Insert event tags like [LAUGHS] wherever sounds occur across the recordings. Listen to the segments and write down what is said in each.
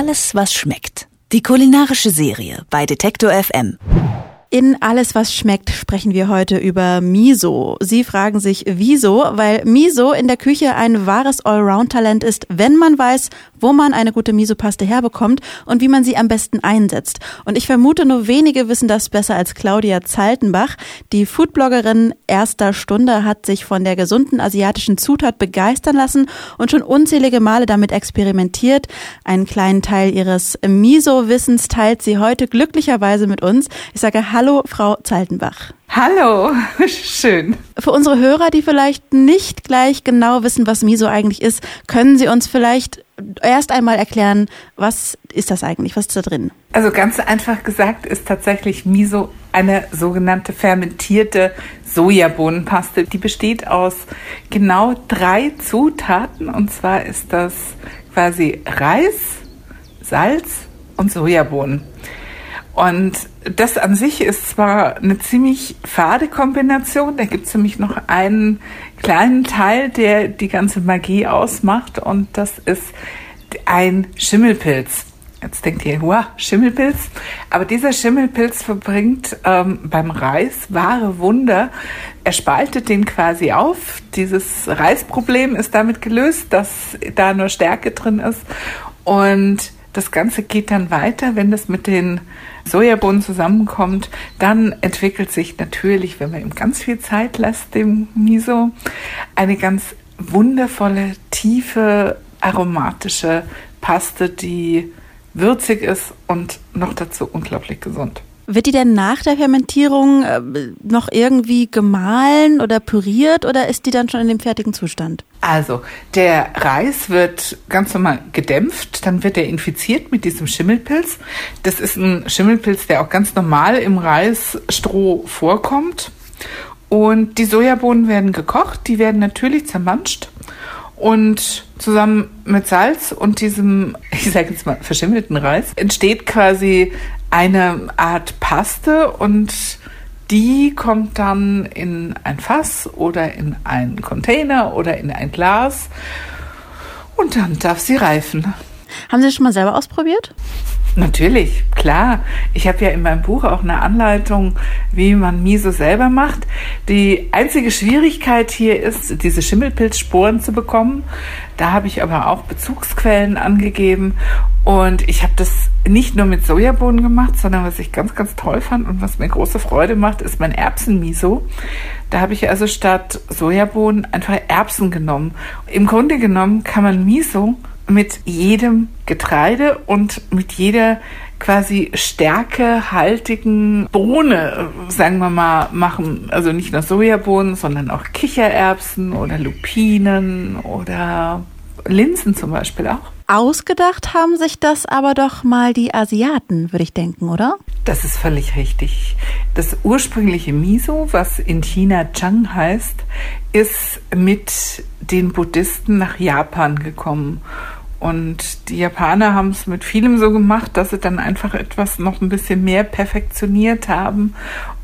Alles, was schmeckt. Die kulinarische Serie bei Detektor FM. In Alles, was schmeckt, sprechen wir heute über Miso. Sie fragen sich, wieso? Weil Miso in der Küche ein wahres Allround-Talent ist, wenn man weiß, wo man eine gute Miso-Paste herbekommt und wie man sie am besten einsetzt. Und ich vermute, nur wenige wissen das besser als Claudia Zaltenbach. Die Foodbloggerin erster Stunde hat sich von der gesunden asiatischen Zutat begeistern lassen und schon unzählige Male damit experimentiert. Einen kleinen Teil ihres Miso-Wissens teilt sie heute glücklicherweise mit uns. Ich sage Hallo, Frau Zaltenbach. Hallo, [LAUGHS] schön. Für unsere Hörer, die vielleicht nicht gleich genau wissen, was Miso eigentlich ist, können Sie uns vielleicht erst einmal erklären, was ist das eigentlich? Was ist da drin? Also ganz einfach gesagt ist tatsächlich Miso eine sogenannte fermentierte Sojabohnenpaste. Die besteht aus genau drei Zutaten und zwar ist das quasi Reis, Salz und Sojabohnen. Und das an sich ist zwar eine ziemlich fade Kombination, da gibt es nämlich noch einen kleinen Teil, der die ganze Magie ausmacht und das ist ein Schimmelpilz. Jetzt denkt ihr, wow, Schimmelpilz. Aber dieser Schimmelpilz verbringt ähm, beim Reis wahre Wunder. Er spaltet den quasi auf. Dieses Reisproblem ist damit gelöst, dass da nur Stärke drin ist. Und das Ganze geht dann weiter, wenn das mit den Sojabohnen zusammenkommt. Dann entwickelt sich natürlich, wenn man ihm ganz viel Zeit lässt, dem Miso, eine ganz wundervolle, tiefe, aromatische Paste, die würzig ist und noch dazu unglaublich gesund. Wird die denn nach der Fermentierung äh, noch irgendwie gemahlen oder püriert oder ist die dann schon in dem fertigen Zustand? Also, der Reis wird ganz normal gedämpft, dann wird er infiziert mit diesem Schimmelpilz. Das ist ein Schimmelpilz, der auch ganz normal im Reisstroh vorkommt. Und die Sojabohnen werden gekocht, die werden natürlich zermanscht und zusammen mit Salz und diesem, [LAUGHS] ich sage jetzt mal, verschimmelten Reis entsteht quasi eine Art Paste und die kommt dann in ein Fass oder in einen Container oder in ein Glas und dann darf sie reifen. Haben Sie das schon mal selber ausprobiert? Natürlich, klar. Ich habe ja in meinem Buch auch eine Anleitung, wie man Miso selber macht. Die einzige Schwierigkeit hier ist, diese Schimmelpilzsporen zu bekommen. Da habe ich aber auch Bezugsquellen angegeben. Und ich habe das nicht nur mit Sojabohnen gemacht, sondern was ich ganz, ganz toll fand und was mir große Freude macht, ist mein Erbsenmiso. Da habe ich also statt Sojabohnen einfach Erbsen genommen. Im Grunde genommen kann man Miso mit jedem Getreide und mit jeder quasi stärkehaltigen Bohne, sagen wir mal, machen. Also nicht nur Sojabohnen, sondern auch Kichererbsen oder Lupinen oder Linsen zum Beispiel auch. Ausgedacht haben sich das aber doch mal die Asiaten, würde ich denken, oder? Das ist völlig richtig. Das ursprüngliche Miso, was in China Chang heißt, ist mit den Buddhisten nach Japan gekommen. Und die Japaner haben es mit vielem so gemacht, dass sie dann einfach etwas noch ein bisschen mehr perfektioniert haben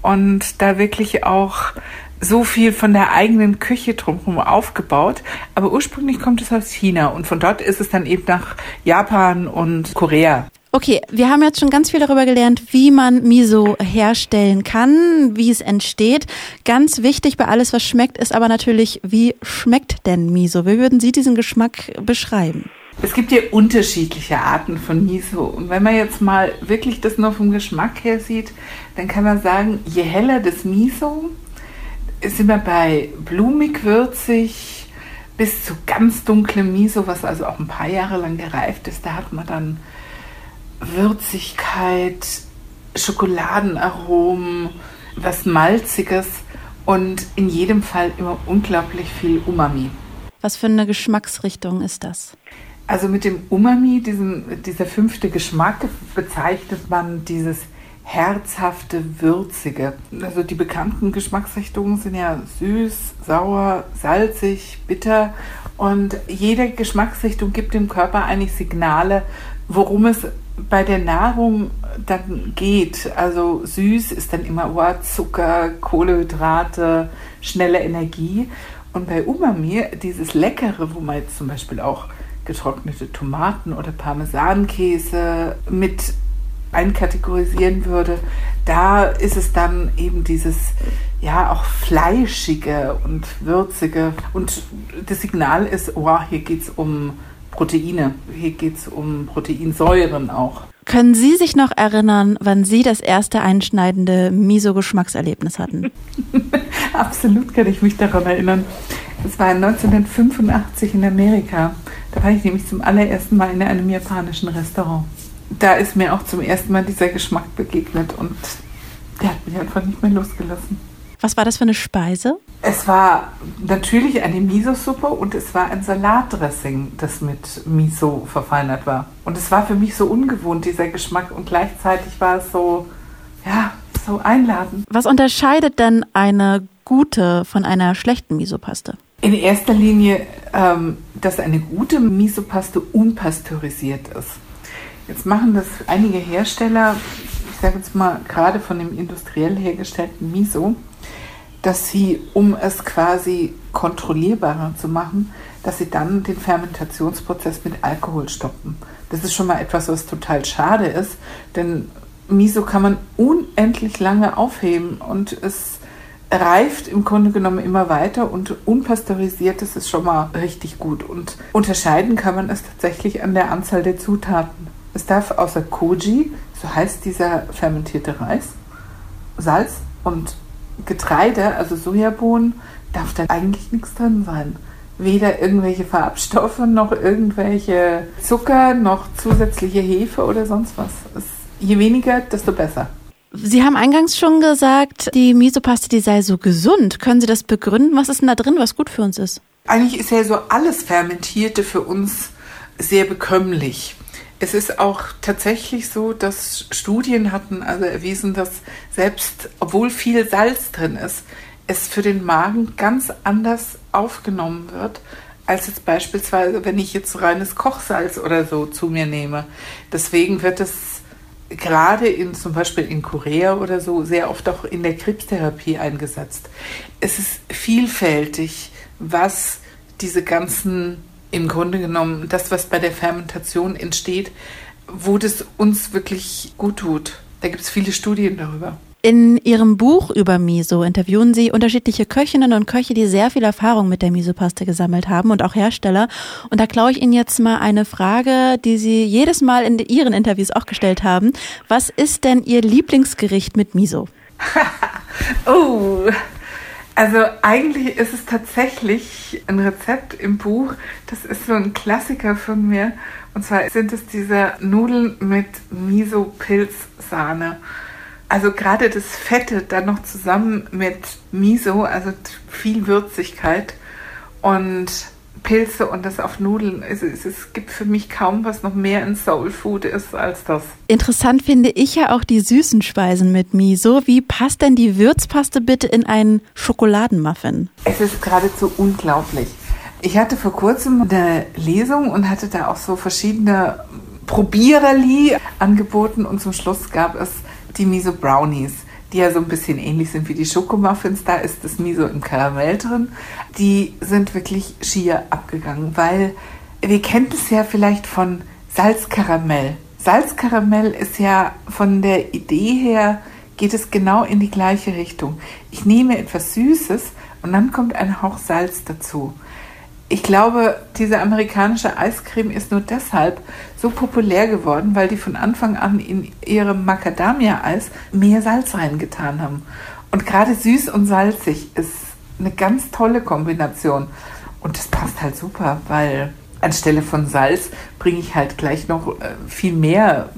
und da wirklich auch so viel von der eigenen Küche drumherum aufgebaut. Aber ursprünglich kommt es aus China und von dort ist es dann eben nach Japan und Korea. Okay, wir haben jetzt schon ganz viel darüber gelernt, wie man Miso herstellen kann, wie es entsteht. Ganz wichtig bei alles, was schmeckt, ist aber natürlich, wie schmeckt denn Miso? Wie würden Sie diesen Geschmack beschreiben? Es gibt ja unterschiedliche Arten von Miso. Und wenn man jetzt mal wirklich das nur vom Geschmack her sieht, dann kann man sagen, je heller das Miso, sind wir bei blumig, würzig bis zu ganz dunklem Miso, was also auch ein paar Jahre lang gereift ist. Da hat man dann Würzigkeit, Schokoladenaromen, was Malziges und in jedem Fall immer unglaublich viel Umami. Was für eine Geschmacksrichtung ist das? Also mit dem Umami, diesem, dieser fünfte Geschmack, bezeichnet man dieses herzhafte, würzige. Also die bekannten Geschmacksrichtungen sind ja süß, sauer, salzig, bitter. Und jede Geschmacksrichtung gibt dem Körper eigentlich Signale, worum es bei der Nahrung dann geht. Also süß ist dann immer oh, Zucker, Kohlenhydrate, schnelle Energie. Und bei Umami, dieses Leckere, wo man jetzt zum Beispiel auch getrocknete Tomaten oder Parmesankäse mit einkategorisieren würde, da ist es dann eben dieses ja auch fleischige und würzige und das Signal ist, oh, hier geht es um Proteine, hier geht es um Proteinsäuren auch. Können Sie sich noch erinnern, wann Sie das erste einschneidende Miso-Geschmackserlebnis hatten? [LAUGHS] Absolut kann ich mich daran erinnern. Das war 1985 in Amerika. Da war ich nämlich zum allerersten Mal in einem japanischen Restaurant. Da ist mir auch zum ersten Mal dieser Geschmack begegnet und der hat mich einfach nicht mehr losgelassen. Was war das für eine Speise? Es war natürlich eine Miso-Suppe und es war ein Salatdressing, das mit Miso verfeinert war. Und es war für mich so ungewohnt, dieser Geschmack, und gleichzeitig war es so, ja, so einladend. Was unterscheidet denn eine gute von einer schlechten Misopaste? In erster Linie, ähm, dass eine gute Misopaste unpasteurisiert ist. Jetzt machen das einige Hersteller, ich sage jetzt mal gerade von dem industriell hergestellten Miso, dass sie, um es quasi kontrollierbarer zu machen, dass sie dann den Fermentationsprozess mit Alkohol stoppen. Das ist schon mal etwas, was total schade ist, denn Miso kann man unendlich lange aufheben und es reift im Grunde genommen immer weiter und unpasteurisiertes ist schon mal richtig gut. Und unterscheiden kann man es tatsächlich an der Anzahl der Zutaten. Es darf außer Koji, so heißt dieser fermentierte Reis, Salz und Getreide, also Sojabohnen, darf da eigentlich nichts drin sein. Weder irgendwelche Farbstoffe, noch irgendwelche Zucker, noch zusätzliche Hefe oder sonst was. Es, je weniger, desto besser. Sie haben eingangs schon gesagt, die Misopaste, die sei so gesund. Können Sie das begründen? Was ist denn da drin, was gut für uns ist? Eigentlich ist ja so alles Fermentierte für uns sehr bekömmlich. Es ist auch tatsächlich so, dass Studien hatten also erwiesen, dass selbst obwohl viel Salz drin ist, es für den Magen ganz anders aufgenommen wird, als jetzt beispielsweise, wenn ich jetzt reines Kochsalz oder so zu mir nehme. Deswegen wird es gerade in zum Beispiel in Korea oder so sehr oft auch in der Krebstherapie eingesetzt. Es ist vielfältig, was diese ganzen im Grunde genommen das, was bei der Fermentation entsteht, wo das uns wirklich gut tut. Da gibt es viele Studien darüber. In Ihrem Buch über Miso interviewen Sie unterschiedliche Köchinnen und Köche, die sehr viel Erfahrung mit der Miso-Paste gesammelt haben und auch Hersteller. Und da klaue ich Ihnen jetzt mal eine Frage, die Sie jedes Mal in Ihren Interviews auch gestellt haben. Was ist denn Ihr Lieblingsgericht mit Miso? [LAUGHS] oh, also eigentlich ist es tatsächlich ein Rezept im Buch. Das ist so ein Klassiker von mir. Und zwar sind es diese Nudeln mit Miso-Pilzsahne. Also gerade das Fette dann noch zusammen mit Miso, also viel Würzigkeit. Und Pilze und das auf Nudeln. Es, es, es, gibt für mich kaum was noch mehr in Soul Food ist als das. Interessant finde ich ja auch die süßen Speisen mit Miso. Wie passt denn die Würzpaste bitte in einen Schokoladenmuffin? Es ist geradezu unglaublich. Ich hatte vor kurzem eine Lesung und hatte da auch so verschiedene Probiererli angeboten und zum Schluss gab es die Miso Brownies die ja so ein bisschen ähnlich sind wie die Schokomuffins. Da ist das Miso im Karamell drin. Die sind wirklich schier abgegangen, weil wir kennen es ja vielleicht von Salzkaramell. Salzkaramell ist ja von der Idee her, geht es genau in die gleiche Richtung. Ich nehme etwas Süßes und dann kommt ein Hauch Salz dazu. Ich glaube, diese amerikanische Eiscreme ist nur deshalb so populär geworden, weil die von Anfang an in ihrem Macadamia-Eis mehr Salz reingetan haben. Und gerade süß und salzig ist eine ganz tolle Kombination. Und das passt halt super, weil anstelle von Salz bringe ich halt gleich noch äh, viel mehr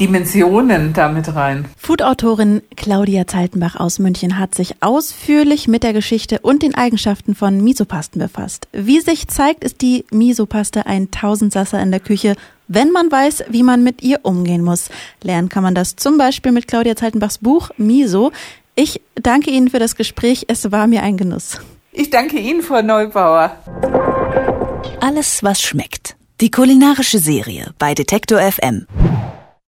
Dimensionen damit rein. Food-Autorin Claudia Zeitenbach aus München hat sich ausführlich mit der Geschichte und den Eigenschaften von Misopasten befasst. Wie sich zeigt, ist die Misopaste ein Tausendsasser in der Küche, wenn man weiß, wie man mit ihr umgehen muss. Lernen kann man das zum Beispiel mit Claudia Zeitenbachs Buch Miso. Ich danke Ihnen für das Gespräch. Es war mir ein Genuss. Ich danke Ihnen, Frau Neubauer. Alles, was schmeckt. Die kulinarische Serie bei Detektor FM.